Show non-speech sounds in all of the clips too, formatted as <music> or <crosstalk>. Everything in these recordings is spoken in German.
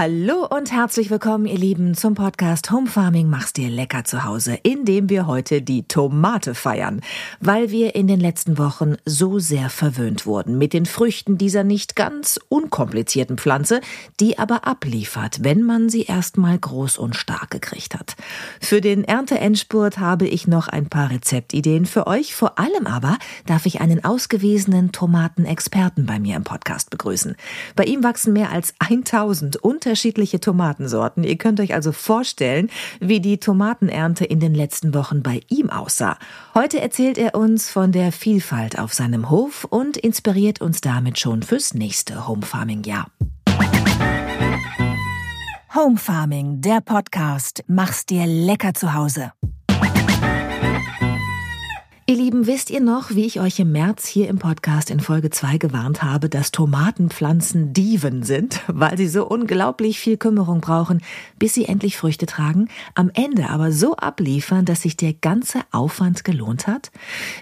Hallo und herzlich willkommen, ihr Lieben, zum Podcast Home Farming mach's dir lecker zu Hause, in dem wir heute die Tomate feiern, weil wir in den letzten Wochen so sehr verwöhnt wurden mit den Früchten dieser nicht ganz unkomplizierten Pflanze, die aber abliefert, wenn man sie erstmal groß und stark gekriegt hat. Für den Ernteendspurt habe ich noch ein paar Rezeptideen für euch, vor allem aber darf ich einen ausgewiesenen Tomatenexperten bei mir im Podcast begrüßen. Bei ihm wachsen mehr als 1000 unter unterschiedliche Tomatensorten. Ihr könnt euch also vorstellen, wie die Tomatenernte in den letzten Wochen bei ihm aussah. Heute erzählt er uns von der Vielfalt auf seinem Hof und inspiriert uns damit schon fürs nächste Home Farming Jahr. Home Farming, der Podcast. Mach's dir lecker zu Hause. Ihr Lieben, wisst ihr noch, wie ich euch im März hier im Podcast in Folge 2 gewarnt habe, dass Tomatenpflanzen Dieven sind, <laughs> weil sie so unglaublich viel Kümmerung brauchen, bis sie endlich Früchte tragen, am Ende aber so abliefern, dass sich der ganze Aufwand gelohnt hat?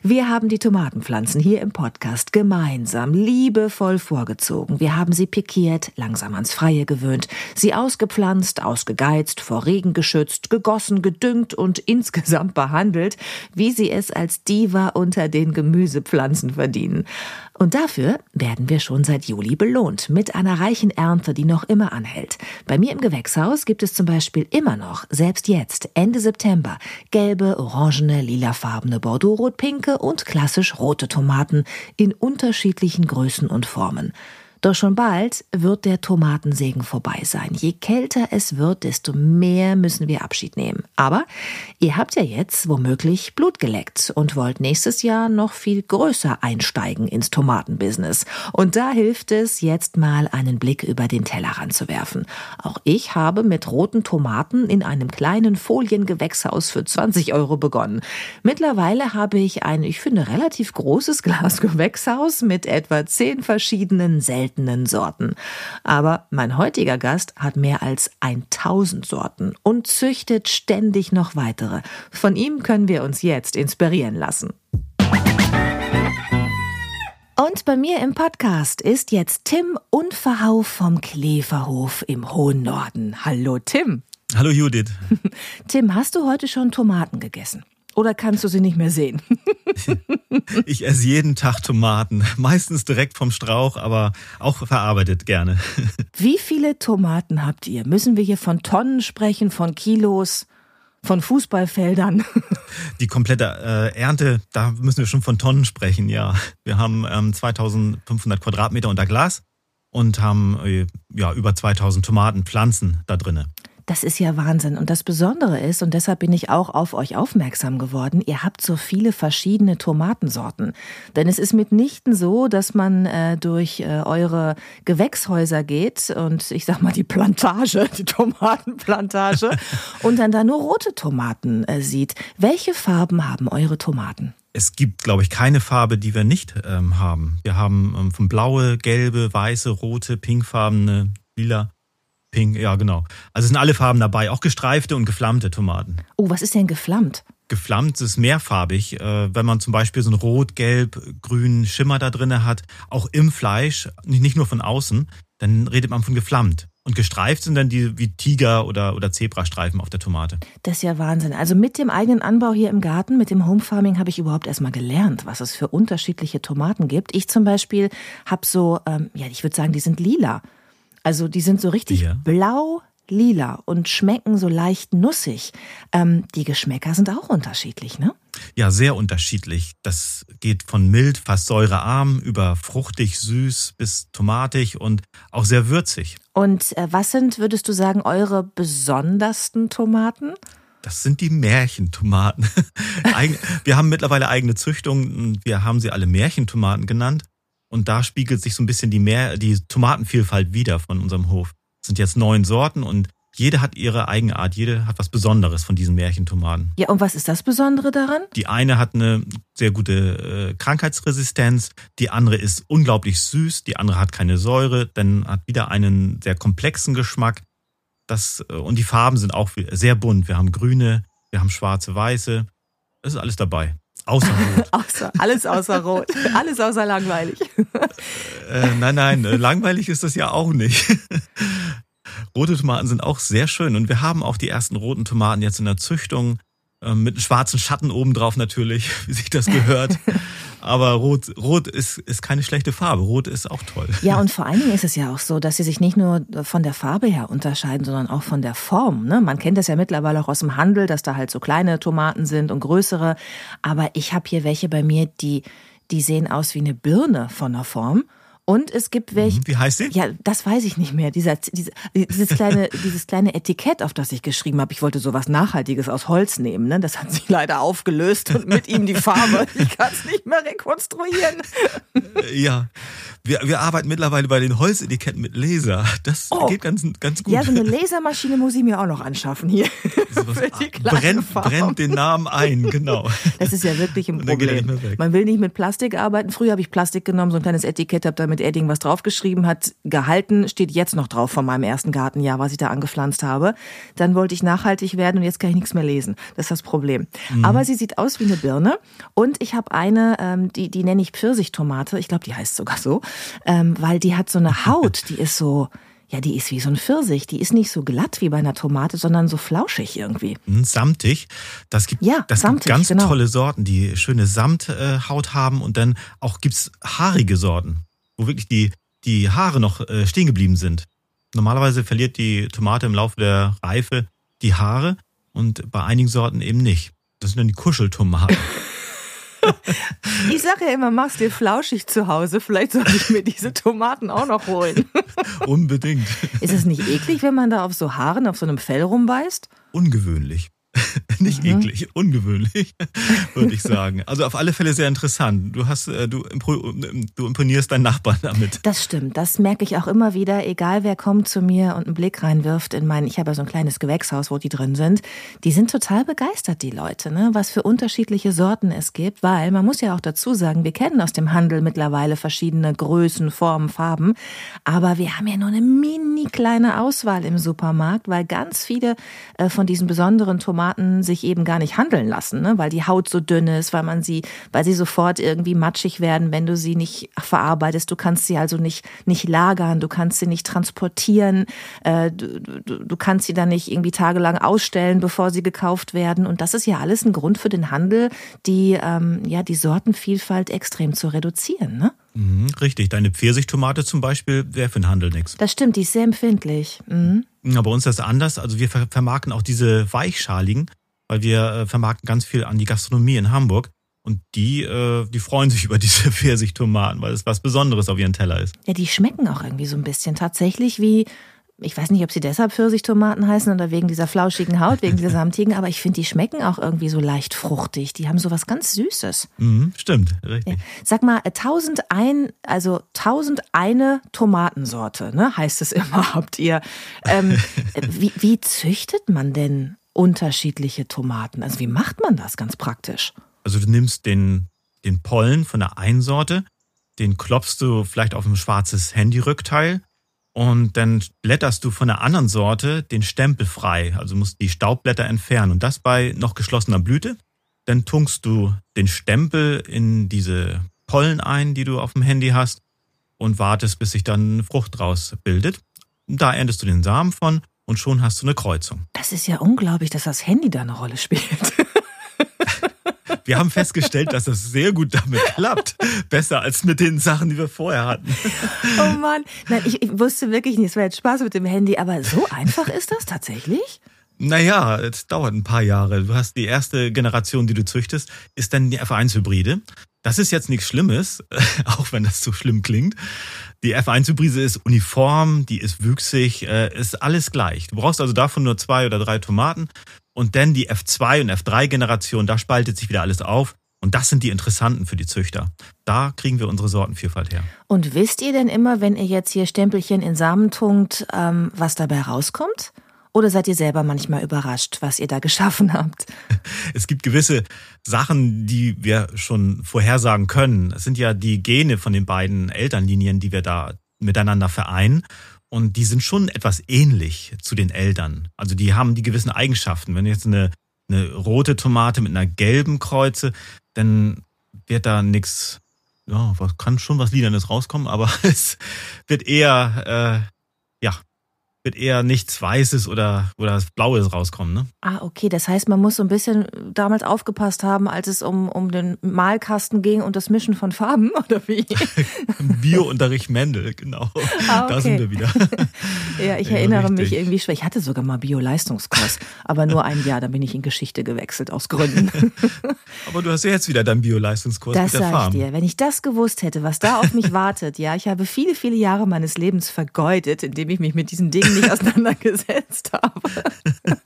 Wir haben die Tomatenpflanzen hier im Podcast gemeinsam liebevoll vorgezogen. Wir haben sie pikiert, langsam ans Freie gewöhnt, sie ausgepflanzt, ausgegeizt, vor Regen geschützt, gegossen, gedüngt und <laughs> insgesamt behandelt, wie sie es als die Diva unter den Gemüsepflanzen verdienen. Und dafür werden wir schon seit Juli belohnt mit einer reichen Ernte, die noch immer anhält. Bei mir im Gewächshaus gibt es zum Beispiel immer noch, selbst jetzt, Ende September, gelbe, orangene, lilafarbene, bordeaux-rot-pinke und klassisch rote Tomaten in unterschiedlichen Größen und Formen. Doch schon bald wird der Tomatensegen vorbei sein. Je kälter es wird, desto mehr müssen wir Abschied nehmen. Aber ihr habt ja jetzt womöglich Blut geleckt und wollt nächstes Jahr noch viel größer einsteigen ins Tomatenbusiness. Und da hilft es, jetzt mal einen Blick über den Tellerrand zu werfen. Auch ich habe mit roten Tomaten in einem kleinen Foliengewächshaus für 20 Euro begonnen. Mittlerweile habe ich ein, ich finde, relativ großes <laughs> Glasgewächshaus mit etwa zehn verschiedenen seltenen seltenen Sorten. Aber mein heutiger Gast hat mehr als 1000 Sorten und züchtet ständig noch weitere. Von ihm können wir uns jetzt inspirieren lassen. Und bei mir im Podcast ist jetzt Tim Unverhauf vom Kleverhof im hohen Norden. Hallo Tim. Hallo Judith. <laughs> Tim, hast du heute schon Tomaten gegessen? Oder kannst du sie nicht mehr sehen? <laughs> ich esse jeden Tag Tomaten. Meistens direkt vom Strauch, aber auch verarbeitet gerne. <laughs> Wie viele Tomaten habt ihr? Müssen wir hier von Tonnen sprechen, von Kilos? Von Fußballfeldern. <laughs> Die komplette äh, Ernte, da müssen wir schon von Tonnen sprechen, ja. Wir haben ähm, 2500 Quadratmeter unter Glas und haben äh, ja über 2000 Tomatenpflanzen da drinnen. Das ist ja Wahnsinn. Und das Besondere ist, und deshalb bin ich auch auf euch aufmerksam geworden, ihr habt so viele verschiedene Tomatensorten. Denn es ist mitnichten so, dass man äh, durch äh, eure Gewächshäuser geht und ich sag mal die Plantage, die Tomatenplantage, <laughs> und dann da nur rote Tomaten äh, sieht. Welche Farben haben eure Tomaten? Es gibt, glaube ich, keine Farbe, die wir nicht ähm, haben. Wir haben ähm, von blaue, gelbe, weiße, rote, pinkfarbene, lila. Pink, ja genau. Also sind alle Farben dabei, auch gestreifte und geflammte Tomaten. Oh, was ist denn geflammt? Geflammt ist mehrfarbig, äh, wenn man zum Beispiel so einen rot, gelb, grünen Schimmer da drin hat, auch im Fleisch, nicht nur von außen, dann redet man von geflammt. Und gestreift sind dann die wie Tiger- oder, oder Zebrastreifen auf der Tomate. Das ist ja Wahnsinn. Also mit dem eigenen Anbau hier im Garten, mit dem Home Farming, habe ich überhaupt erstmal gelernt, was es für unterschiedliche Tomaten gibt. Ich zum Beispiel habe so, ähm, ja, ich würde sagen, die sind lila. Also die sind so richtig ja. blau, lila und schmecken so leicht nussig. Ähm, die Geschmäcker sind auch unterschiedlich, ne? Ja, sehr unterschiedlich. Das geht von mild, fast säurearm, über fruchtig, süß bis tomatig und auch sehr würzig. Und äh, was sind, würdest du sagen, eure besondersten Tomaten? Das sind die Märchentomaten. <laughs> wir haben mittlerweile eigene Züchtungen. Wir haben sie alle Märchentomaten genannt. Und da spiegelt sich so ein bisschen die, Mehr, die Tomatenvielfalt wieder von unserem Hof. Es sind jetzt neun Sorten und jede hat ihre Eigenart, jede hat was Besonderes von diesen Märchentomaten. Ja, und was ist das Besondere daran? Die eine hat eine sehr gute äh, Krankheitsresistenz, die andere ist unglaublich süß, die andere hat keine Säure, dann hat wieder einen sehr komplexen Geschmack. Das, äh, und die Farben sind auch sehr bunt. Wir haben grüne, wir haben schwarze, weiße. Es ist alles dabei. Außer <laughs> Rot. außer, alles außer Rot. Alles außer langweilig. äh, nein, nein, äh, langweilig ist das ja auch nicht. <laughs> Rote Tomaten sind auch sehr schön und wir haben auch die ersten roten Tomaten jetzt in der Züchtung. Ähm, mit einem schwarzen Schatten obendrauf natürlich, <laughs> wie sich das gehört. Aber Rot, Rot ist, ist keine schlechte Farbe. Rot ist auch toll. Ja, und vor allen Dingen ist es ja auch so, dass sie sich nicht nur von der Farbe her unterscheiden, sondern auch von der Form. Ne? Man kennt das ja mittlerweile auch aus dem Handel, dass da halt so kleine Tomaten sind und größere. Aber ich habe hier welche bei mir, die, die sehen aus wie eine Birne von der Form. Und es gibt welche. Mhm, wie heißt sie? Ja, das weiß ich nicht mehr. Dieser, diese, dieses, kleine, <laughs> dieses kleine Etikett, auf das ich geschrieben habe. Ich wollte sowas Nachhaltiges aus Holz nehmen. Ne? Das hat sich leider aufgelöst und mit ihm die Farbe. <laughs> Ich kann es nicht mehr rekonstruieren. Ja, wir, wir arbeiten mittlerweile bei den Holzetiketten mit Laser. Das oh. geht ganz, ganz gut. Ja, so eine <laughs> Lasermaschine muss ich mir auch noch anschaffen hier. brennt, brennt den Namen ein, genau. Das ist ja wirklich ein Problem. Man will nicht mit Plastik arbeiten. Früher habe ich Plastik genommen, so ein kleines Etikett, habe da mit Edding was draufgeschrieben, hat gehalten, steht jetzt noch drauf von meinem ersten Gartenjahr, was ich da angepflanzt habe. Dann wollte ich nachhaltig werden und jetzt kann ich nichts mehr lesen. Das ist das Problem. Mhm. Aber sie sieht aus wie eine Birne und ich habe eine, ähm, die, die nenne ich Pfirsichtomate. Ich glaube, die heißt sogar so ähm, weil die hat so eine Haut, die ist so, ja, die ist wie so ein Pfirsich. Die ist nicht so glatt wie bei einer Tomate, sondern so flauschig irgendwie. Hm, samtig. Das gibt, ja, das samtig, gibt ganz genau. tolle Sorten, die schöne Samthaut haben. Und dann auch gibt's haarige Sorten, wo wirklich die, die Haare noch äh, stehen geblieben sind. Normalerweise verliert die Tomate im Laufe der Reife die Haare und bei einigen Sorten eben nicht. Das sind dann die Kuscheltomaten. <laughs> Ich sage ja immer, mach's dir flauschig zu Hause. Vielleicht sollte ich mir diese Tomaten auch noch holen. Unbedingt. Ist es nicht eklig, wenn man da auf so Haaren, auf so einem Fell rumbeißt? Ungewöhnlich. <laughs> Nicht mhm. eklig, ungewöhnlich, <laughs> würde ich sagen. Also auf alle Fälle sehr interessant. Du hast, äh, du, du imponierst deinen Nachbarn damit. Das stimmt. Das merke ich auch immer wieder, egal wer kommt zu mir und einen Blick reinwirft in mein, ich habe ja so ein kleines Gewächshaus, wo die drin sind. Die sind total begeistert, die Leute, ne? was für unterschiedliche Sorten es gibt, weil man muss ja auch dazu sagen, wir kennen aus dem Handel mittlerweile verschiedene Größen, Formen, Farben, aber wir haben ja nur eine mini kleine Auswahl im Supermarkt, weil ganz viele äh, von diesen besonderen Tomaten sich eben gar nicht handeln lassen, ne? weil die Haut so dünn ist, weil man sie, weil sie sofort irgendwie matschig werden, wenn du sie nicht verarbeitest. Du kannst sie also nicht, nicht lagern, du kannst sie nicht transportieren, äh, du, du, du kannst sie dann nicht irgendwie tagelang ausstellen, bevor sie gekauft werden. Und das ist ja alles ein Grund für den Handel, die, ähm, ja, die Sortenvielfalt extrem zu reduzieren. Ne? Mhm, richtig. Deine Pfirsichtomate zum Beispiel wäre für den Handel nichts. Das stimmt, die ist sehr empfindlich. Mhm. Ja, bei uns ist das anders. Also wir vermarkten auch diese weichschaligen, weil wir äh, vermarkten ganz viel an die Gastronomie in Hamburg. Und die, äh, die freuen sich <laughs> über diese Pfirsichtomaten, weil es was Besonderes auf ihren Teller ist. Ja, die schmecken auch irgendwie so ein bisschen tatsächlich wie ich weiß nicht, ob sie deshalb Pfirsichtomaten heißen oder wegen dieser flauschigen Haut, wegen dieser <laughs> samtigen, aber ich finde, die schmecken auch irgendwie so leicht fruchtig. Die haben so was ganz Süßes. Mhm, stimmt, richtig. Ja. Sag mal, 1001, also 1001 Tomatensorte, ne, heißt es immer, <laughs> habt ihr. Ähm, <laughs> wie, wie züchtet man denn unterschiedliche Tomaten? Also wie macht man das ganz praktisch? Also du nimmst den, den Pollen von der einen Sorte, den klopfst du vielleicht auf ein schwarzes Handyrückteil und dann blätterst du von der anderen Sorte den Stempel frei, also musst die Staubblätter entfernen und das bei noch geschlossener Blüte. Dann tunkst du den Stempel in diese Pollen ein, die du auf dem Handy hast und wartest, bis sich dann eine Frucht draus bildet. Da erntest du den Samen von und schon hast du eine Kreuzung. Das ist ja unglaublich, dass das Handy da eine Rolle spielt. <laughs> Wir haben festgestellt, dass das sehr gut damit klappt. Besser als mit den Sachen, die wir vorher hatten. <laughs> Oh Mann. Nein, ich, ich wusste wirklich nicht, es war jetzt Spaß mit dem Handy, aber so einfach ist das tatsächlich? Naja, es dauert ein paar Jahre. Du hast die erste Generation, die du züchtest, ist dann die F1-Hybride. Das ist jetzt nichts Schlimmes, <laughs> auch wenn das so schlimm klingt. Die F1-Hybride ist uniform, die ist wüchsig, äh, ist alles gleich. Du brauchst also davon nur zwei oder drei Tomaten und dann die F2 und F3-Generation, da spaltet sich wieder alles auf. Und das sind die interessanten für die Züchter. Da kriegen wir unsere Sortenvielfalt her. Und wisst ihr denn immer, wenn ihr jetzt hier Stempelchen in Samen tunkt, ähm, was dabei rauskommt? Oder seid ihr selber manchmal überrascht, was ihr da <laughs> geschaffen habt? Es gibt gewisse Sachen, die wir schon vorhersagen können. Es sind ja die Gene von den beiden Elternlinien, die wir da miteinander vereinen. Und die sind schon etwas ähnlich zu den Eltern. Also die haben die gewissen Eigenschaften. Wenn jetzt eine, eine rote Tomate mit einer gelben kreuze, dann wird da nichts, ja, kann schon was Liedernes rauskommen, aber <laughs> es wird eher, äh, wird eher nichts Weißes oder, oder Blaues rauskommen. Ne? Ah, okay. Das heißt, man muss so ein bisschen damals aufgepasst haben, als es um, um den Malkasten ging und das Mischen von Farben, <laughs> oder wie? <laughs> Biounterricht Mendel, genau. Ah, okay. Da sind wir wieder. <laughs> ja, ich ja, erinnere richtig. mich irgendwie schwer. Ich hatte sogar mal Bio-Leistungskurs, aber nur ein Jahr, dann bin ich in Geschichte gewechselt, aus Gründen. aber du hast ja jetzt wieder deinen Bio-Leistungskurs das mit der sag ich dir. Wenn ich das gewusst hätte, was da auf mich wartet, ja, ich habe viele, viele Jahre meines Lebens vergeudet, indem ich mich mit diesen Dingen nicht auseinandergesetzt habe. <laughs>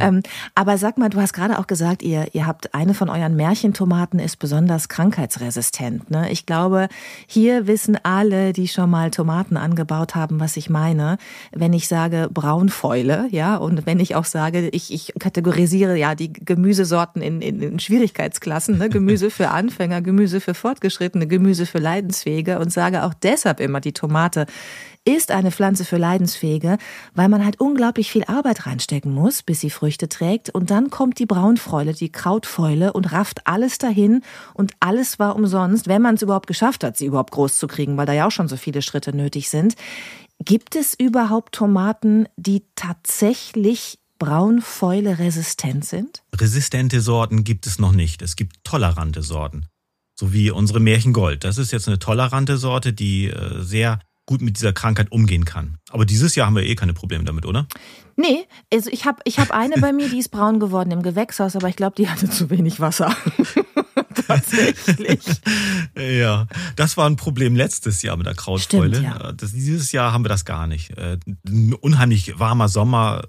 ähm, aber sag mal, du hast gerade auch gesagt, ihr, ihr habt eine von euren Märchentomaten ist besonders krankheitsresistent. Ne? Ich glaube, hier wissen alle, die schon mal Tomaten angebaut haben, was ich meine. Wenn ich sage Braunfäule, ja, und wenn ich auch sage, ich, ich kategorisiere ja die Gemüsesorten in, in, in Schwierigkeitsklassen, ne? Gemüse <laughs> für Anfänger, Gemüse für Fortgeschrittene, Gemüse für Leidensfähige und sage auch deshalb immer, die Tomate ist eine Pflanze für Leidensfähige, weil man halt unglaublich viel Arbeit reinstecken muss, bis sie Früchte trägt. Und dann kommt die Braunfäule, die Krautfäule und rafft alles dahin. Und alles war umsonst, wenn man es überhaupt geschafft hat, sie überhaupt groß zu kriegen, weil da ja auch schon so viele Schritte nötig sind. Gibt es überhaupt Tomaten, die tatsächlich Braunfäule resistent sind? Resistente Sorten gibt es noch nicht. Es gibt tolerante Sorten. So wie unsere Märchengold. Das ist jetzt eine tolerante Sorte, die äh, sehr gut mit dieser Krankheit umgehen kann. Aber dieses Jahr haben wir eh keine Probleme damit, oder? Nee, also ich habe ich hab eine bei mir, die ist braun geworden im Gewächshaus, aber ich glaube, die hatte zu wenig Wasser. <laughs> Tatsächlich. <laughs> ja, das war ein Problem letztes Jahr mit der Krautfäule. Ja. Das, dieses Jahr haben wir das gar nicht. Ein äh, unheimlich warmer Sommer,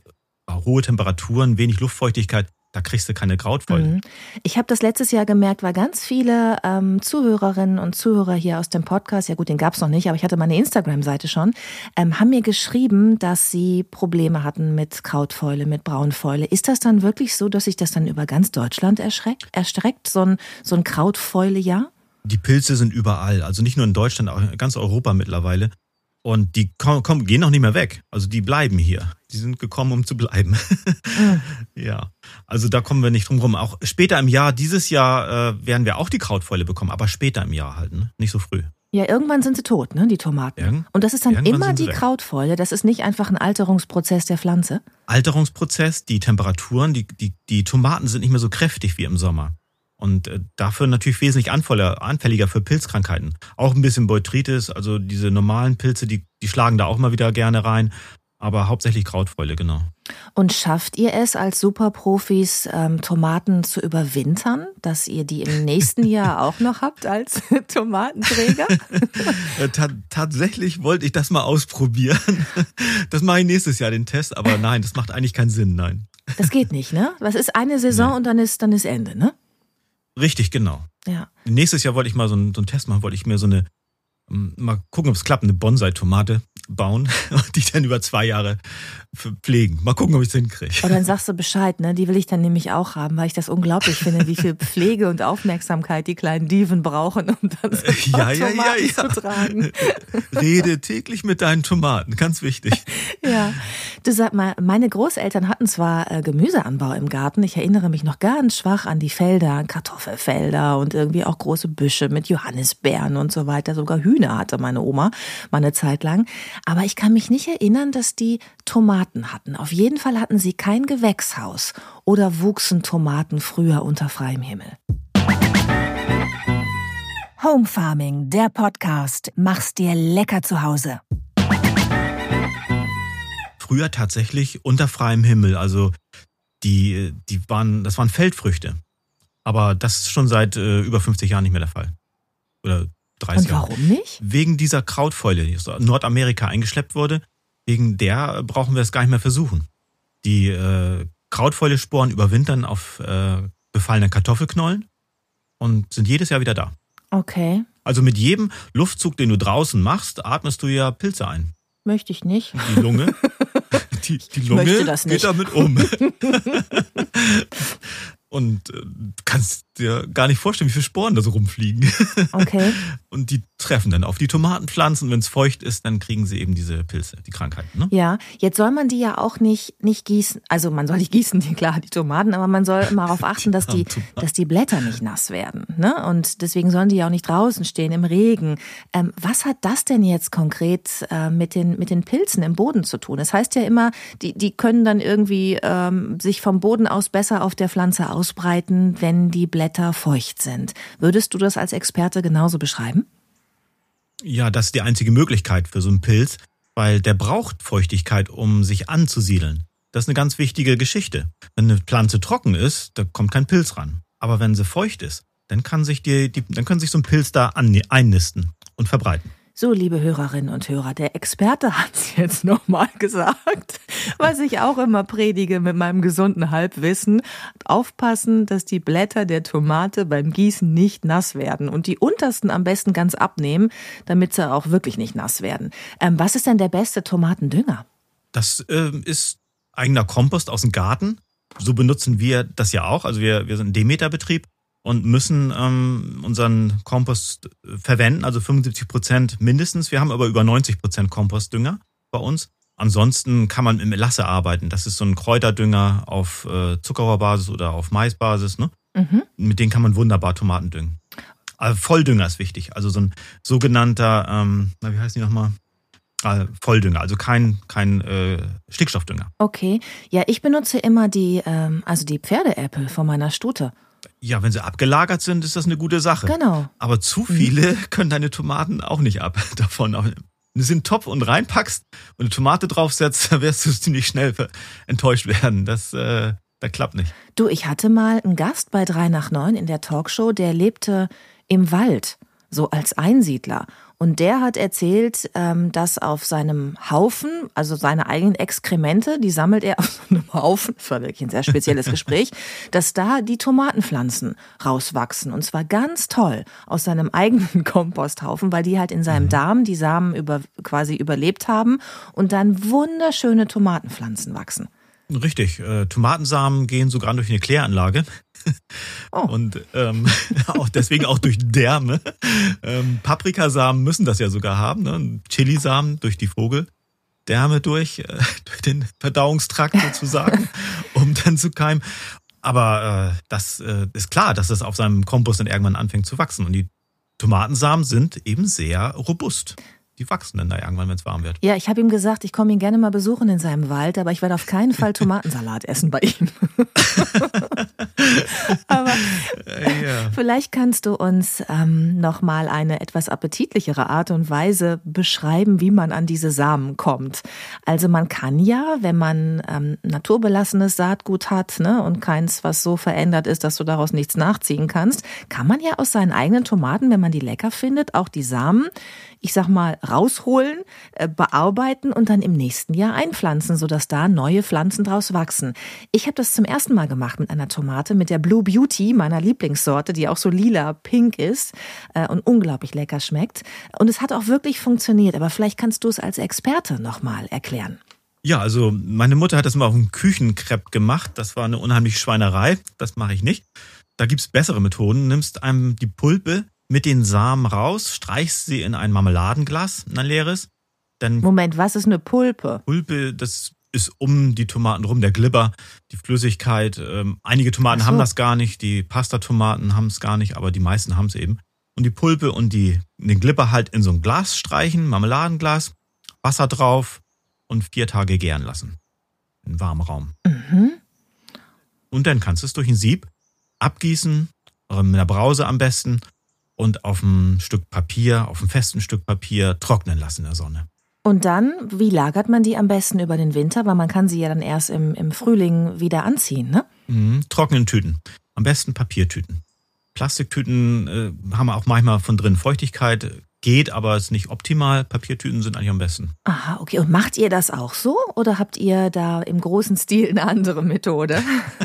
hohe Temperaturen, wenig Luftfeuchtigkeit da kriegst du keine Krautfäule. Mhm. Ich habe das letztes Jahr gemerkt, weil ganz viele ähm, Zuhörerinnen und Zuhörer hier aus dem Podcast, ja gut, den gab's noch nicht, aber ich hatte meine Instagram-Seite schon, ähm, haben mir geschrieben, dass sie Probleme hatten mit Krautfäule, mit Braunfäule. Ist das dann wirklich so, dass sich das dann über ganz Deutschland erschreckt, erstreckt, so ein, so ein Krautfäule-Jahr? Die Pilze sind überall, also nicht nur in Deutschland, auch in ganz Europa mittlerweile. Und die kommen, gehen auch nicht mehr weg. Also die bleiben hier. Die sind gekommen, um zu bleiben. <laughs> Ja. Also da kommen wir nicht drum rum. Auch später im Jahr, dieses Jahr äh, werden wir auch die Krautfäule bekommen, aber später im Jahr halt, ne? nicht so früh. Ja, irgendwann sind sie tot, ne, die Tomaten. Irgend Und das ist dann immer die Krautfäule. Das ist nicht einfach ein Alterungsprozess der Pflanze. Alterungsprozess, die Temperaturen, die, die, die Tomaten sind nicht mehr so kräftig wie im Sommer. Und äh, dafür natürlich wesentlich anfälliger für Pilzkrankheiten. Auch ein bisschen Botrytis, also diese normalen Pilze, die, die schlagen da auch mal wieder gerne rein. Aber hauptsächlich Krautfäule, genau. Und schafft ihr es als Superprofis, ähm, Tomaten zu überwintern, dass ihr die im nächsten <laughs> Jahr auch noch habt als <laughs> Tomatenträger? <laughs> tatsächlich wollte ich das mal ausprobieren. Das mache ich nächstes Jahr den Test, aber nein, das macht eigentlich keinen Sinn, nein. Das geht nicht, ne? Was ist eine Saison nee. und dann ist, dann ist Ende, ne? Richtig, genau. Ja. Nächstes Jahr wollte ich mal so einen, so einen Test machen, wollte ich mir so eine, mal gucken, ob es klappt, eine Bonsai-Tomate bauen <laughs> und die dann über zwei Jahre pflegen. Mal gucken, ob ich es hinkriege. Und dann sagst du Bescheid, ne? Die will ich dann nämlich auch haben, weil ich das unglaublich finde, wie viel Pflege und Aufmerksamkeit die kleinen Dieven brauchen, um dann so ja, ja, ja, ja. zu tragen. <laughs> Rede täglich mit deinen Tomaten, ganz wichtig. <laughs> Ja. Du sag mal, meine Großeltern hatten zwar äh, Gemüseanbau im Garten, ich erinnere mich noch ganz schwach an die Felder, Kartoffelfelder und irgendwie auch große Büsche mit Johannisbeeren und so weiter. Sogar Hühner hatte meine Oma mal eine Zeit lang. Aber ich kann mich nicht erinnern, dass die Tomaten hatten. Auf jeden Fall hatten sie kein Gewächshaus oder wuchsen Tomaten früher unter freiem Himmel. Home Farming, der Podcast. Mach's dir lecker zu Hause. Früher tatsächlich unter freiem Himmel. Also die, die waren, das waren Feldfrüchte. Aber das ist schon seit äh, über 50 Jahren nicht mehr der Fall. Oder 30 Und warum nicht? Wegen dieser Krautfäule, die aus Nordamerika eingeschleppt wurde. Wegen der brauchen wir es gar nicht mehr versuchen. Die äh, Krautfäule-Sporen überwintern auf äh, befallene Kartoffelknollen und sind jedes Jahr wieder da. Okay. Also mit jedem Luftzug, den du draußen machst, atmest du ja Pilze ein. Möchte ich nicht. Die Lunge, <laughs> die, die Lunge geht damit um. <laughs> und äh, kannst dir gar nicht vorstellen, wie viele Sporen da so rumfliegen. <laughs> Okay. Und die treffen dann auf die Tomatenpflanzen. Wenn es feucht ist, dann kriegen sie eben diese Pilze, die Krankheiten. Ne? Ja, jetzt soll man die ja auch nicht, nicht gießen. Also man soll nicht gießen, <laughs> die, klar, die Tomaten, aber man soll immer darauf <laughs> achten, dass die, dass die Blätter nicht nass werden. Ne? Und deswegen sollen die ja auch nicht draußen stehen im Regen. Ähm, was hat das denn jetzt konkret äh, mit, den, mit den Pilzen im Boden zu tun? Das heißt ja immer, die, die können dann irgendwie ähm, sich vom Boden aus besser auf der Pflanze ausbreiten, wenn die Blätter feucht sind. Würdest du das als Experte genauso beschreiben? Ja, das ist die einzige Möglichkeit für so einen Pilz, weil der braucht Feuchtigkeit, um sich anzusiedeln. Das ist eine ganz wichtige Geschichte. Wenn eine Pflanze trocken ist, da kommt kein Pilz ran. Aber wenn sie feucht ist, dann kann sich die, die dann können sich so ein Pilz da einnisten und verbreiten. So, liebe Hörerinnen und Hörer, der Experte hat es <laughs> jetzt nochmal gesagt, was ich auch immer predige mit meinem gesunden Halbwissen. Aufpassen, dass die Blätter der Tomate beim Gießen nicht nass werden und die untersten am besten ganz abnehmen, damit sie auch wirklich nicht nass werden. Ähm, was ist denn der beste Tomatendünger? Das äh, ist eigener Kompost aus dem Garten. So benutzen wir das ja auch. Also wir, wir sind ein Demeter-Betrieb und müssen ähm, unseren Kompost verwenden, also 75 Prozent mindestens. Wir haben aber über 90 Prozent Kompostdünger bei uns. Ansonsten kann man mit Melasse arbeiten. Das ist so ein Kräuterdünger auf äh, Zuckerrohrbasis oder auf Maisbasis. Ne? Mhm. Mit denen kann man wunderbar Tomaten düngen. Also Volldünger ist wichtig. Also so ein sogenannter, ähm, na, wie heißt die nochmal? Äh, Volldünger, also kein, kein äh, Stickstoffdünger. Okay. Ja, ich benutze immer die, ähm, also die Pferdeäpfel von meiner Stute. Ja, wenn sie abgelagert sind, ist das eine gute Sache. Genau. Aber zu viele <laughs> können deine Tomaten auch nicht ab <laughs> davon. Wenn du sie in den Topf und reinpackst und eine Tomate draufsetzt, dann <laughs> wirst du ziemlich schnell enttäuscht werden. Das, äh, das klappt nicht. Du, ich hatte mal einen Gast bei 3 nach 9 in der Talkshow, der lebte im Wald, so als Einsiedler. Und der hat erzählt, ähm, dass auf seinem Haufen, also seine eigenen Exkremente, die sammelt er <laughs> auf einem Haufen, das war wirklich ein sehr spezielles <laughs> Gespräch, dass da die Tomatenpflanzen rauswachsen. Und zwar ganz toll aus seinem eigenen <laughs> Komposthaufen, weil die halt in seinem mhm. Darm die Samen über, quasi überlebt haben und dann wunderschöne Tomatenpflanzen wachsen. Richtig. Äh, Tomatensamen gehen sogar durch eine Kläranlage. <laughs> Oh. Und ähm, <laughs> auch deswegen auch durch Därme. Ähm, Paprikasamen müssen das ja sogar haben. Ne? Chilisamen durch die Vogeldärme durch, äh, <laughs> durch den Verdauungstrakt sozusagen, um dann zu keimen. Aber äh, das äh, ist klar, dass es auf seinem Kompost dann irgendwann anfängt zu wachsen. Und die Tomatensamen sind eben sehr robust die wachsen dann da irgendwann, wenn es warm wird. Ja, ich habe ihm gesagt, ich komme ihn gerne mal besuchen in seinem Wald, aber ich werde auf keinen Fall Tomatensalat essen bei ihm. <laughs> aber ja. vielleicht kannst du uns ähm, noch mal eine etwas appetitlichere Art und Weise beschreiben, wie man an diese Samen kommt. Also man kann ja, wenn man ähm, naturbelassenes Saatgut hat ne, und keins, was so verändert ist, dass du daraus nichts nachziehen kannst, kann man ja aus seinen eigenen Tomaten, wenn man die lecker findet, auch die Samen ich sag mal, rausholen, äh, bearbeiten und dann im nächsten Jahr einpflanzen, sodass da neue Pflanzen draus wachsen. Ich habe das zum ersten Mal gemacht mit einer Tomate, mit der Blue Beauty, meiner Lieblingssorte, die auch so lila-pink ist äh, und unglaublich lecker schmeckt. Und es hat auch wirklich funktioniert, aber vielleicht kannst du es als Experte nochmal erklären. Ja, also meine Mutter hat das mal auf einem Küchenkrepp gemacht. Das war eine unheimliche Schweinerei. Das mache ich nicht. Da gibt's bessere Methoden. Nimmst einem die Pulpe, mit den Samen raus, streichst sie in ein Marmeladenglas, ein leeres. Dann Moment, was ist eine Pulpe? Pulpe, das ist um die Tomaten rum, der Glibber, die Flüssigkeit. Ähm, einige Tomaten so. haben das gar nicht, die Pastatomaten haben es gar nicht, aber die meisten haben es eben. Und die Pulpe und die, den Glibber halt in so ein Glas streichen, Marmeladenglas, Wasser drauf und vier Tage gären lassen. In warmem Raum. Mhm. Und dann kannst du es durch ein Sieb abgießen, mit einer Brause am besten und auf ein Stück Papier, auf einem festen Stück Papier trocknen lassen in der Sonne. Und dann, wie lagert man die am besten über den Winter? Weil man kann sie ja dann erst im, im Frühling wieder anziehen, ne? Mhm, trockenen Tüten. Am besten Papiertüten. Plastiktüten äh, haben auch manchmal von drin Feuchtigkeit geht, aber ist nicht optimal. Papiertüten sind eigentlich am besten. Aha, okay. Und macht ihr das auch so oder habt ihr da im großen Stil eine andere Methode?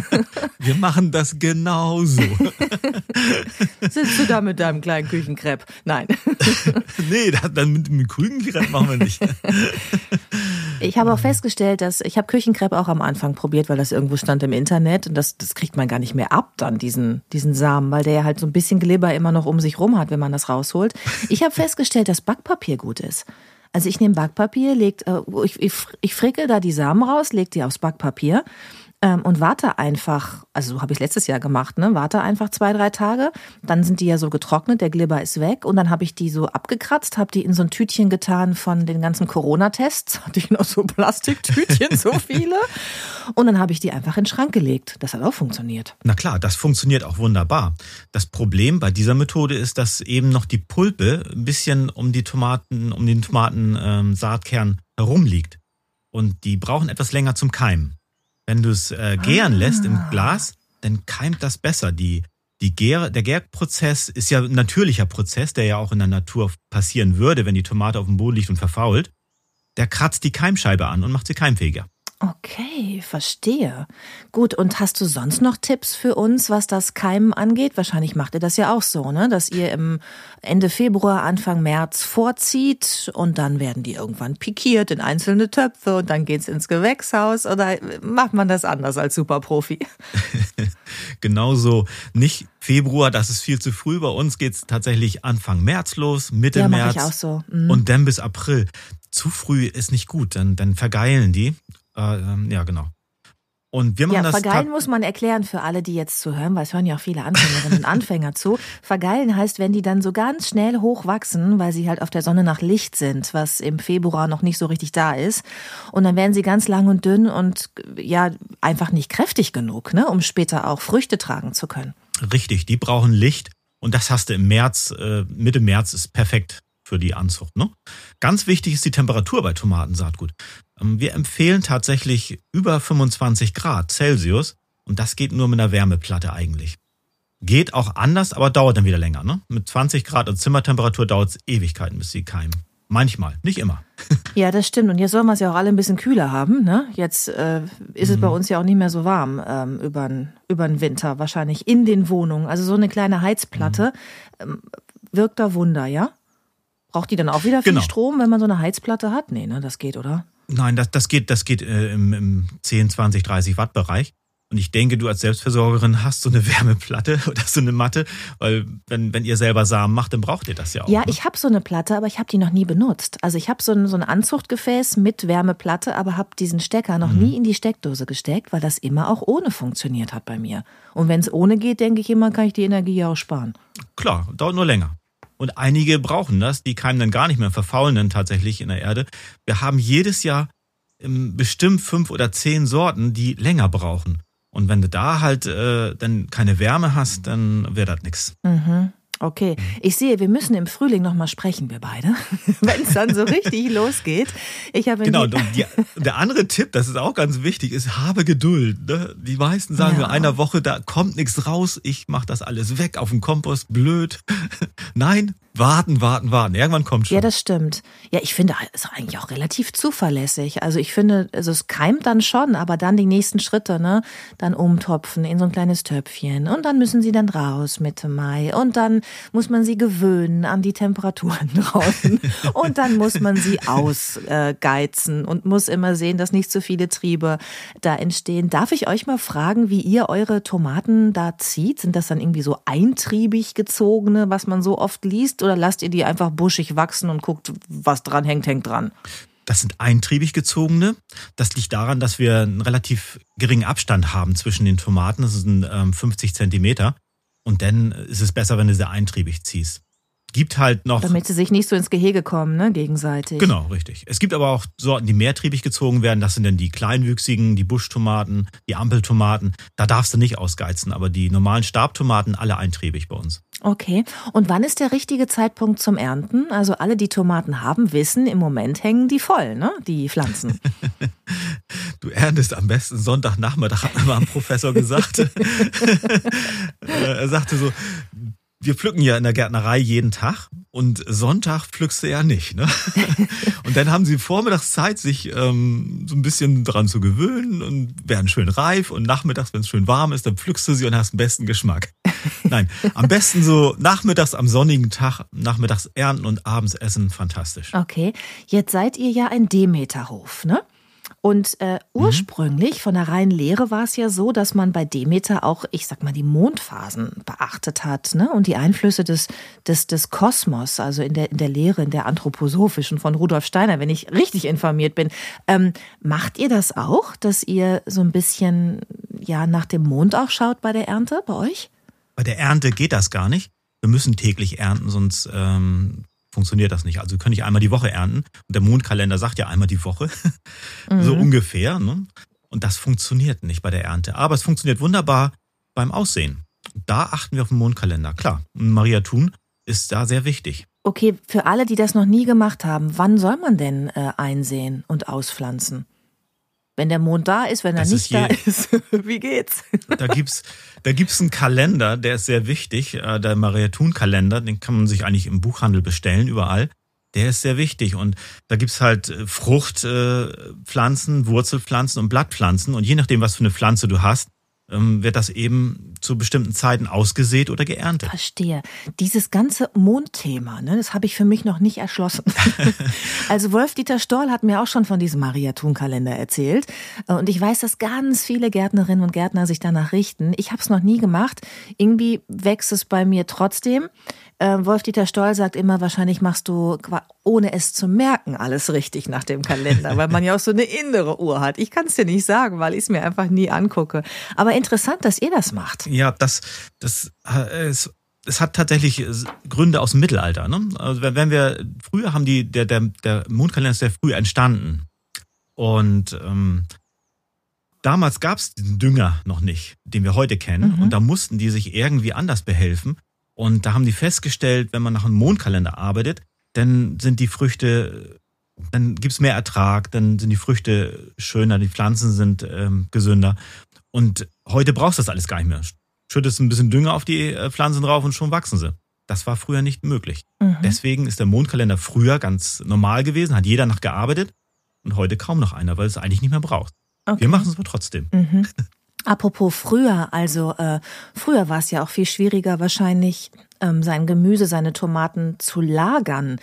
<laughs> Wir machen das genauso. <laughs> Sitzt du da mit deinem kleinen Küchenkrepp? Nein. <laughs> nee, dann mit dem Küchenkrepp machen wir nicht. Ich habe auch festgestellt, dass ich habe Küchenkrepp auch am Anfang probiert, weil das irgendwo stand im Internet und das, das kriegt man gar nicht mehr ab, dann diesen, diesen Samen, weil der ja halt so ein bisschen Glibber immer noch um sich rum hat, wenn man das rausholt. Ich habe festgestellt, dass Backpapier gut ist. Also ich nehme Backpapier, legt, äh, ich, ich, frickel da die Samen raus, leg die aufs Backpapier ähm, und warte einfach, also so habe ich letztes Jahr gemacht, ne? Warte einfach zwei, drei Tage, dann sind die ja so getrocknet, der Glibber ist weg und dann habe ich die so abgekratzt, habe die in so ein Tütchen getan von den ganzen Corona-Tests, <laughs> hatte ich noch so Plastiktütchen, so <laughs> viele und dann habe ich die einfach in den Schrank gelegt. Das hat auch funktioniert. Na klar, das funktioniert auch wunderbar. Das Problem bei dieser Methode ist, dass eben noch die Pulpe ein bisschen um die Tomaten, um den Tomatensaatkern ähm, herumliegt. Und die brauchen etwas länger zum Keimen. Wenn du es äh, gären ah. lässt im Glas, dann keimt das besser. Die, die Gär, der Gärprozess ist ja ein natürlicher Prozess, der ja auch in der Natur passieren würde, wenn die Tomate auf dem Boden liegt und verfault. Der kratzt die Keimscheibe an und macht sie keimfähiger. Okay, verstehe. Gut, und hast du sonst noch Tipps für uns, was das Keimen angeht? Wahrscheinlich macht ihr das ja auch so, ne? Dass ihr im Ende Februar, Anfang März vorzieht und dann werden die irgendwann pikiert in einzelne Töpfe und dann geht's ins Gewächshaus oder macht man das anders als Superprofi? <laughs> <laughs> Genauso nicht Februar, das ist viel zu früh. Bei uns geht's tatsächlich Anfang März los, Mitte ja, März ich auch so. Mhm. und dann bis April. Zu früh ist nicht gut, dann, dann vergeilen die äh, ähm, ja, genau. Und wir machen ja, das. Vergeilen muss man erklären für alle, die jetzt zuhören, weil es hören ja auch viele Anfängerinnen und Anfänger zu. Vergeilen heißt, wenn die dann so ganz schnell hochwachsen, weil sie halt auf der Sonne nach Licht sind, was im Februar noch nicht so richtig da ist. Und dann werden sie ganz lang und dünn und ja, einfach nicht kräftig genug, ne, um später auch Früchte tragen zu können. Richtig, die brauchen Licht. Und das hast du im März, äh, Mitte März ist perfekt für die Anzucht. Ne? Ganz wichtig ist die Temperatur bei Tomatensaatgut. Ähm, wir empfehlen tatsächlich über 25 Grad Celsius und das geht nur mit einer Wärmeplatte eigentlich. Geht auch anders, aber dauert dann wieder länger. Ne? Mit 20 Grad und Zimmertemperatur dauert es Ewigkeiten, bis sie keimen. Manchmal, nicht immer. <laughs> Ja, das stimmt. Und jetzt sollen wir es ja auch alle ein bisschen kühler haben. Ne? Jetzt äh, ist es mhm. bei uns ja auch nicht mehr so warm ähm, über den Winter, wahrscheinlich in den Wohnungen. Also so eine kleine Heizplatte mhm. ähm, wirkt da Wunder, ja? Braucht die dann auch wieder viel genau. Strom, wenn man so eine Heizplatte hat? Nee, ne, das geht, oder? Nein, das, das geht, das geht äh, im, im 10, 20, 30 Watt Bereich. Und ich denke, du als Selbstversorgerin hast so eine Wärmeplatte <laughs> oder so eine Matte, weil wenn, wenn ihr selber Samen macht, dann braucht ihr das ja auch. Ja, ne? ich habe so eine Platte, aber ich habe die noch nie benutzt. Also ich habe so ein, so ein Anzuchtgefäß mit Wärmeplatte, aber habe diesen Stecker noch mhm. nie in die Steckdose gesteckt, weil das immer auch ohne funktioniert hat bei mir. Und wenn es ohne geht, denke ich immer, kann ich die Energie ja auch sparen. Klar, dauert nur länger. Und einige brauchen das, die keimen dann gar nicht mehr, verfaulen dann tatsächlich in der Erde. Wir haben jedes Jahr bestimmt fünf oder zehn Sorten, die länger brauchen. Und wenn du da halt äh, dann keine Wärme hast, dann wäre das nichts. Mhm. Okay, ich sehe, wir müssen im Frühling nochmal sprechen, wir beide, <laughs> wenn es dann so richtig <laughs> losgeht. Ich habe genau, die der andere Tipp, das ist auch ganz wichtig, ist, habe Geduld. Ne? Die meisten sagen ja. einer Woche, da kommt nichts raus, ich mache das alles weg auf dem Kompost, blöd. <laughs> Nein, warten, warten, warten. Irgendwann kommt schon. Ja, das stimmt. Ja, ich finde, es ist eigentlich auch relativ zuverlässig. Also ich finde, also es keimt dann schon, aber dann die nächsten Schritte, ne? Dann umtopfen in so ein kleines Töpfchen und dann müssen sie dann raus Mitte Mai und dann muss man sie gewöhnen an die Temperaturen <laughs> draußen und dann muss man sie ausgeizen und muss immer sehen, dass nicht zu viele Triebe da entstehen. Darf ich euch mal fragen, wie ihr eure Tomaten da zieht? Sind das dann irgendwie so eintriebig gezogene, was man so oft liest? oder lasst ihr die einfach buschig wachsen und guckt, was dran hängt, hängt dran? Das sind eintriebig gezogene. Das liegt daran, dass wir einen relativ geringen Abstand haben zwischen den Tomaten. Das sind ähm, 50 Zentimeter. Und dann ist es besser, wenn du sie eintriebig ziehst gibt halt noch. Damit sie sich nicht so ins Gehege kommen, ne, gegenseitig. Genau, richtig. Es gibt aber auch Sorten, die mehrtriebig gezogen werden. Das sind dann die kleinwüchsigen, die Buschtomaten, die Ampeltomaten. Da darfst du nicht ausgeizen, aber die normalen Stabtomaten alle eintriebig bei uns. Okay. Und wann ist der richtige Zeitpunkt zum Ernten? Also alle, die Tomaten haben, wissen, im Moment hängen die voll, ne? Die Pflanzen. <laughs> du erntest am besten Sonntagnachmittag, hat mir mal ein Professor gesagt. <laughs> <laughs> er sagte so, wir pflücken ja in der Gärtnerei jeden Tag und Sonntag pflückst du ja nicht. Ne? <laughs> Und dann haben sie vormittags Zeit, sich ähm, so ein bisschen dran zu gewöhnen und werden schön reif und nachmittags, wenn es schön warm ist, dann pflückst du sie und hast den besten Geschmack. <laughs> Nein, am besten so nachmittags am sonnigen Tag, nachmittags ernten und abends essen, fantastisch. Okay, jetzt seid ihr ja ein Demeterhof, ne? Und äh, ursprünglich von der reinen Lehre war es ja so, dass man bei Demeter auch, ich sag mal, die Mondphasen beachtet hat ne? und die Einflüsse des, des, des Kosmos, also in der, in der Lehre, in der anthroposophischen von Rudolf Steiner, wenn ich richtig informiert bin. Ähm, macht ihr das auch, dass ihr so ein bisschen ja nach dem Mond auch schaut bei der Ernte bei euch? Bei der Ernte geht das gar nicht. Wir müssen täglich ernten, sonst ähm, funktioniert das nicht. Also wir können nicht einmal die Woche ernten. Und der Mondkalender sagt ja einmal die Woche. <laughs> Mhm. so ungefähr. Ne? Und das funktioniert nicht bei der Ernte. Aber es funktioniert wunderbar beim Aussehen. Da achten wir auf den Mondkalender, klar. Und Maria Thun ist da sehr wichtig. Okay, für alle, die das noch nie gemacht haben, wann soll man denn äh, einsehen und auspflanzen? Wenn der Mond da ist, wenn er das nicht ist da <laughs> ist, wie geht's? Da gibt's, da gibt's einen Kalender, der ist sehr wichtig, äh, der Maria Thun Kalender, den kann man sich eigentlich im Buchhandel bestellen, überall. Der ist sehr wichtig und da gibt's halt äh, Fruchtpflanzen, Wurzelpflanzen und Blattpflanzen und je nachdem, was für eine Pflanze du hast, wird das eben zu bestimmten Zeiten ausgesät oder geerntet. Verstehe. Dieses ganze Mondthema, ne, das habe ich für mich noch nicht erschlossen. <laughs> also Wolf-Dieter Storl hat mir auch schon von diesem Maria-Thun-Kalender erzählt. Und ich weiß, dass ganz viele Gärtnerinnen und Gärtner sich danach richten. Ich habe es noch nie gemacht. Irgendwie wächst es bei mir trotzdem. Äh, Wolf-Dieter Stoll sagt immer, wahrscheinlich machst du, ohne es zu merken, alles richtig nach dem Kalender, weil man ja auch so eine innere Uhr hat. Ich kann es dir nicht sagen, weil ich es mir einfach nie angucke. Aber interessant, dass ihr das macht. Ja, das, das äh, ist es hat tatsächlich Gründe aus dem Mittelalter. Ne? Also wenn wir früher haben die der der der Mondkalender ist sehr früh entstanden und ähm, damals gab es diesen Dünger noch nicht, den wir heute kennen mhm. und da mussten die sich irgendwie anders behelfen und da haben die festgestellt, wenn man nach einem Mondkalender arbeitet, dann sind die Früchte, dann gibt's mehr Ertrag, dann sind die Früchte schöner, die Pflanzen sind ähm, gesünder. Und heute brauchst du das alles gar nicht mehr. Schüttest ein bisschen Dünger auf die äh, Pflanzen drauf und schon wachsen sie. Das war früher nicht möglich. Mhm. Deswegen ist der Mondkalender früher ganz normal gewesen, hat jeder nach gearbeitet und heute kaum noch einer, weil es eigentlich nicht mehr braucht. Okay. Wir machen es aber trotzdem. Mhm. <laughs> Apropos früher, also äh, früher war es ja auch viel schwieriger wahrscheinlich, ähm, sein Gemüse, seine Tomaten zu lagern.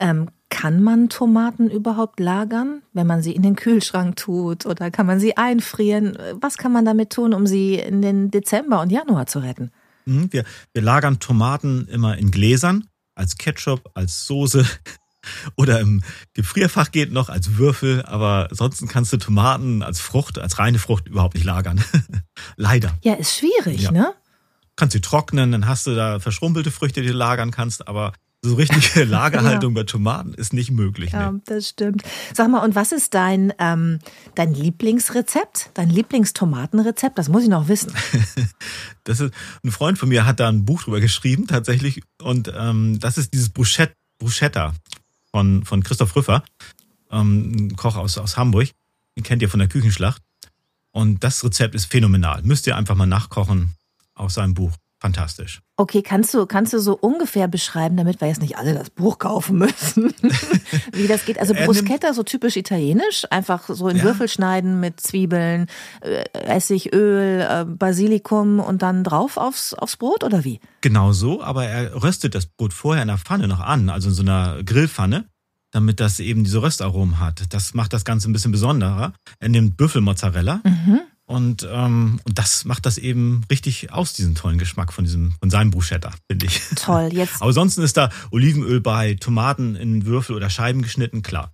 Ähm, kann man Tomaten überhaupt lagern, wenn man sie in den Kühlschrank tut oder kann man sie einfrieren? Was kann man damit tun, um sie in den Dezember und Januar zu retten? Mhm, wir, wir lagern Tomaten immer in Gläsern, als Ketchup, als Soße, oder im Gefrierfach geht noch als Würfel, aber sonst kannst du Tomaten als Frucht, als reine Frucht überhaupt nicht lagern. <laughs> Leider. Ja, ist schwierig, ja. ne? Kannst sie trocknen, dann hast du da verschrumpelte Früchte, die du lagern kannst, aber so richtige <laughs> Lagerhaltung ja. bei Tomaten ist nicht möglich. Ja, nee. das stimmt. Sag mal, und was ist dein, ähm, dein Lieblingsrezept? Dein Lieblingstomatenrezept? Das muss ich noch wissen. <laughs> das ist, ein Freund von mir hat da ein Buch drüber geschrieben, tatsächlich. Und ähm, das ist dieses Bruschetta. Bruschetta von, von Christoph Rüffer, ähm, Koch aus, aus Hamburg. Den kennt ihr von der Küchenschlacht. Und das Rezept ist phänomenal. Müsst ihr einfach mal nachkochen aus seinem Buch fantastisch. Okay, kannst du, kannst du so ungefähr beschreiben, damit wir jetzt nicht alle das Buch kaufen müssen, <laughs> wie das geht? Also Bruschetta, so typisch italienisch, einfach so in ja. Würfel schneiden mit Zwiebeln, äh, Essig, Öl, äh, Basilikum und dann drauf aufs, aufs Brot oder wie? Genau so, aber er röstet das Brot vorher in der Pfanne noch an, also in so einer Grillpfanne damit das eben diese Röstaromen hat. Das macht das Ganze ein bisschen besonderer. Er nimmt Büffelmozzarella, mhm. Und, ähm, und das macht das eben richtig aus, diesen tollen Geschmack von diesem, von seinem Bruschetta, finde ich. Toll, <laughs> jetzt. Aber ansonsten ist da Olivenöl bei, Tomaten in Würfel oder Scheiben geschnitten, klar.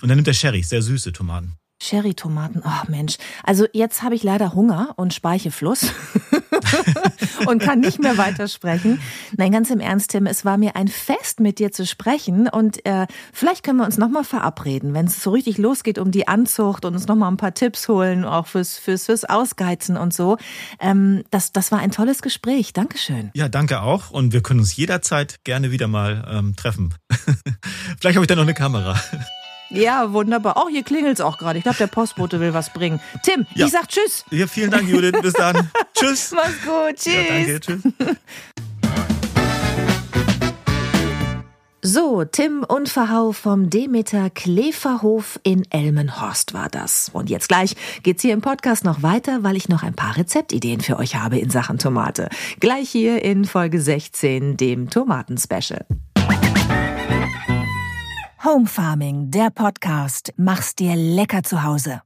Und dann nimmt er Sherry, sehr süße Tomaten. Cherry-Tomaten, ach Mensch. Also jetzt habe ich leider Hunger und Speichelfluss <laughs> <laughs> und kann nicht mehr weitersprechen. Nein, ganz im Ernst, Tim, es war mir ein Fest, mit dir zu sprechen und äh, vielleicht können wir uns nochmal verabreden, wenn es so richtig losgeht um die Anzucht und uns nochmal ein paar Tipps holen, auch fürs, fürs, fürs Ausgeizen und so. Ähm, das, das war ein tolles Gespräch. Dankeschön. Ja, danke auch und wir können uns jederzeit gerne wieder mal ähm, treffen. <laughs> vielleicht habe ich da noch eine Kamera. Ja, wunderbar. Oh, hier klingelt es auch gerade. Ich glaube, der Postbote will was bringen. Tim, ja. ich sag Tschüss. Ja, vielen Dank, Judith. Bis dann. <laughs> tschüss. Mach's gut. Tschüss. Ja, danke. Tschüss. So, Tim und Verhau vom Demeter Kleferhof in Elmenhorst war das. Und jetzt gleich geht's hier im Podcast noch weiter, weil ich noch ein paar Rezeptideen für euch habe in Sachen Tomate. Gleich hier in Folge 16, dem Tomaten-Special. Home Farming, der Podcast. Mach's dir lecker zu Hause.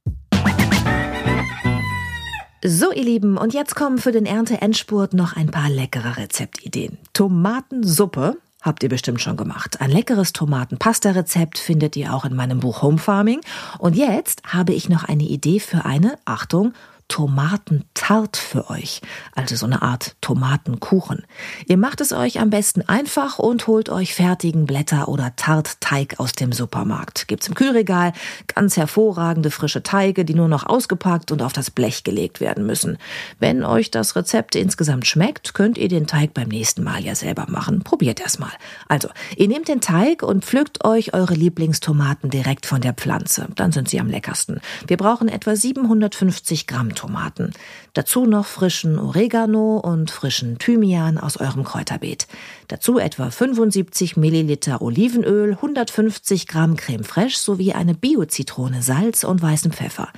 So, ihr Lieben, und jetzt kommen für den Ernte-Endspurt noch ein paar leckere Rezeptideen. Tomatensuppe habt ihr bestimmt schon gemacht. Ein leckeres Tomatenpasta-Rezept findet ihr auch in meinem Buch Home Farming. Und jetzt habe ich noch eine Idee für eine, Achtung, Tomatentart für euch, also so eine Art Tomatenkuchen. Ihr macht es euch am besten einfach und holt euch fertigen Blätter oder Tartteig aus dem Supermarkt. Gibt's im Kühlregal ganz hervorragende frische Teige, die nur noch ausgepackt und auf das Blech gelegt werden müssen. Wenn euch das Rezept insgesamt schmeckt, könnt ihr den Teig beim nächsten Mal ja selber machen. Probiert erst mal. Also, ihr nehmt den Teig und pflückt euch eure Lieblingstomaten direkt von der Pflanze. Dann sind sie am leckersten. Wir brauchen etwa 750 Gramm Tomaten. Dazu noch frischen Oregano und frischen Thymian aus eurem Kräuterbeet. Dazu etwa 75 Milliliter Olivenöl, 150 Gramm Creme fraiche sowie eine Bio-Zitrone, Salz und weißen Pfeffer.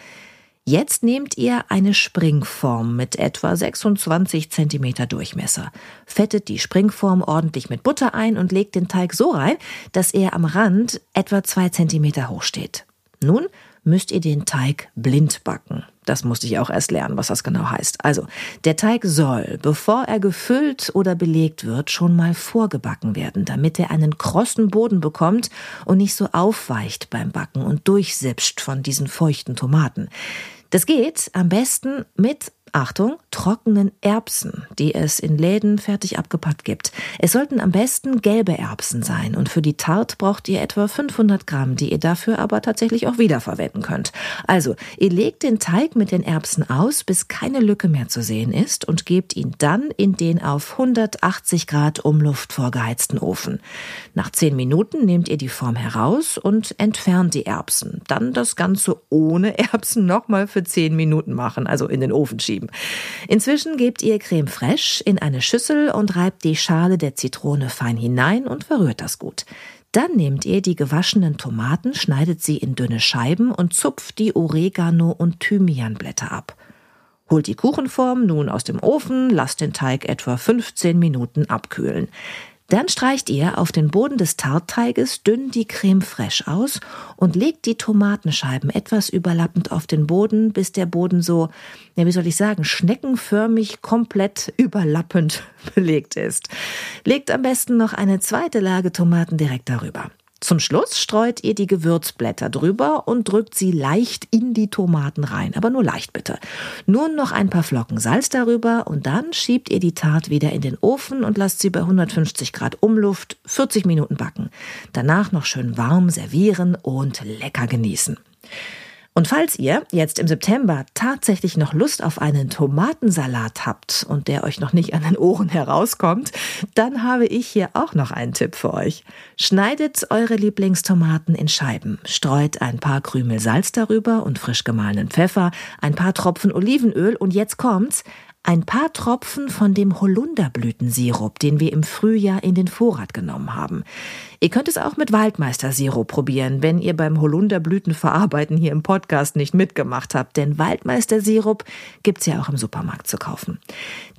Jetzt nehmt ihr eine Springform mit etwa 26 cm Durchmesser. Fettet die Springform ordentlich mit Butter ein und legt den Teig so rein, dass er am Rand etwa 2 cm hoch steht. Nun müsst ihr den Teig blind backen. Das musste ich auch erst lernen, was das genau heißt. Also, der Teig soll, bevor er gefüllt oder belegt wird, schon mal vorgebacken werden, damit er einen krossen Boden bekommt und nicht so aufweicht beim Backen und durchsipscht von diesen feuchten Tomaten. Das geht am besten mit Achtung, trockenen Erbsen, die es in Läden fertig abgepackt gibt. Es sollten am besten gelbe Erbsen sein und für die Tart braucht ihr etwa 500 Gramm, die ihr dafür aber tatsächlich auch wiederverwenden könnt. Also, ihr legt den Teig mit den Erbsen aus, bis keine Lücke mehr zu sehen ist und gebt ihn dann in den auf 180 Grad Umluft vorgeheizten Ofen. Nach 10 Minuten nehmt ihr die Form heraus und entfernt die Erbsen. Dann das Ganze ohne Erbsen nochmal für 10 Minuten machen, also in den Ofen schieben geben. Inzwischen gebt ihr Creme fraiche in eine Schüssel und reibt die Schale der Zitrone fein hinein und verrührt das gut. Dann nehmt ihr die gewaschenen Tomaten, schneidet sie in dünne Scheiben und zupft die Oregano- und Thymianblätter ab. Holt die Kuchenform nun aus dem Ofen, lasst den Teig etwa 15 Minuten abkühlen. Dann streicht ihr auf den Boden des Tartteiges dünn die Creme fraiche aus und legt die Tomatenscheiben etwas überlappend auf den Boden, bis der Boden so, ja, wie soll ich sagen, schneckenförmig komplett überlappend <laughs> belegt ist. Legt am besten noch eine zweite Lage Tomaten direkt darüber. Zum Schluss streut ihr die Gewürzblätter drüber und drückt sie leicht in die Tomaten rein, aber nur leicht bitte. Nun noch ein paar Flocken Salz darüber und dann schiebt ihr die Tart wieder in den Ofen und lasst sie bei 150 Grad Umluft 40 Minuten backen. Danach noch schön warm servieren und lecker genießen. Und falls ihr jetzt im September tatsächlich noch Lust auf einen Tomatensalat habt und der euch noch nicht an den Ohren herauskommt, dann habe ich hier auch noch einen Tipp für euch. Schneidet eure Lieblingstomaten in Scheiben, streut ein paar Krümel Salz darüber und frisch gemahlenen Pfeffer, ein paar Tropfen Olivenöl und jetzt kommt's, ein paar Tropfen von dem Holunderblütensirup, den wir im Frühjahr in den Vorrat genommen haben. Ihr könnt es auch mit Waldmeistersirup probieren, wenn ihr beim Holunderblütenverarbeiten hier im Podcast nicht mitgemacht habt, denn Waldmeistersirup gibt's ja auch im Supermarkt zu kaufen.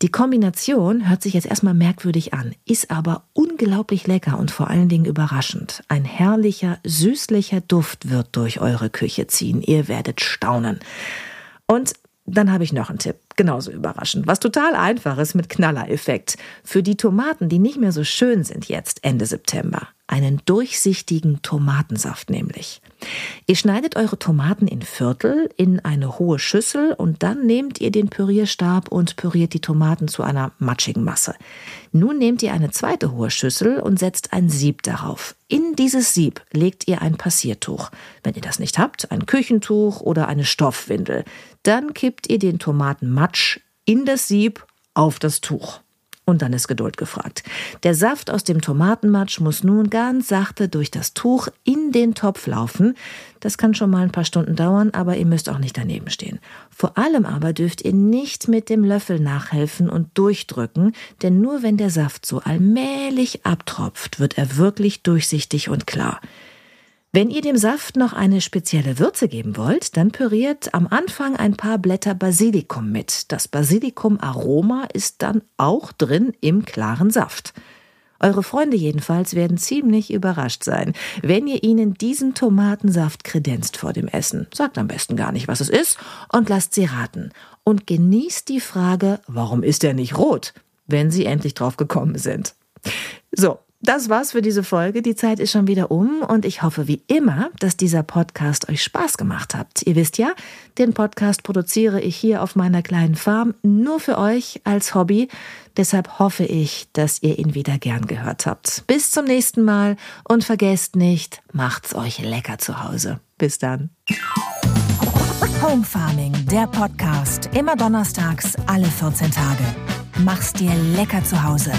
Die Kombination hört sich jetzt erstmal merkwürdig an, ist aber unglaublich lecker und vor allen Dingen überraschend. Ein herrlicher, süßlicher Duft wird durch eure Küche ziehen. Ihr werdet staunen. Und dann habe ich noch einen Tipp, genauso überraschend, was total einfach ist mit Knallereffekt. Für die Tomaten, die nicht mehr so schön sind jetzt Ende September. Einen durchsichtigen Tomatensaft nämlich. Ihr schneidet eure Tomaten in Viertel in eine hohe Schüssel und dann nehmt ihr den Pürierstab und püriert die Tomaten zu einer matschigen Masse. Nun nehmt ihr eine zweite hohe Schüssel und setzt ein Sieb darauf. In dieses Sieb legt ihr ein Passiertuch. Wenn ihr das nicht habt, ein Küchentuch oder eine Stoffwindel. Dann kippt ihr den Tomatenmatsch in das Sieb auf das Tuch. Und dann ist Geduld gefragt. Der Saft aus dem Tomatenmatsch muss nun ganz sachte durch das Tuch in den Topf laufen. Das kann schon mal ein paar Stunden dauern, aber ihr müsst auch nicht daneben stehen. Vor allem aber dürft ihr nicht mit dem Löffel nachhelfen und durchdrücken, denn nur wenn der Saft so allmählich abtropft, wird er wirklich durchsichtig und klar. Wenn ihr dem Saft noch eine spezielle Würze geben wollt, dann püriert am Anfang ein paar Blätter Basilikum mit. Das Basilikum-Aroma ist dann auch drin im klaren Saft. Eure Freunde jedenfalls werden ziemlich überrascht sein, wenn ihr ihnen diesen Tomatensaft kredenzt vor dem Essen. Sagt am besten gar nicht, was es ist und lasst sie raten. Und genießt die Frage, warum ist er nicht rot, wenn sie endlich drauf gekommen sind. So, das war's für diese Folge. Die Zeit ist schon wieder um und ich hoffe wie immer, dass dieser Podcast euch Spaß gemacht hat. Ihr wisst ja, den Podcast produziere ich hier auf meiner kleinen Farm nur für euch als Hobby. Deshalb hoffe ich, dass ihr ihn wieder gern gehört habt. Bis zum nächsten Mal und vergesst nicht, macht's euch lecker zu Hause. Bis dann. Home Farming, der Podcast. Immer donnerstags, alle 14 Tage. Mach's dir lecker zu Hause.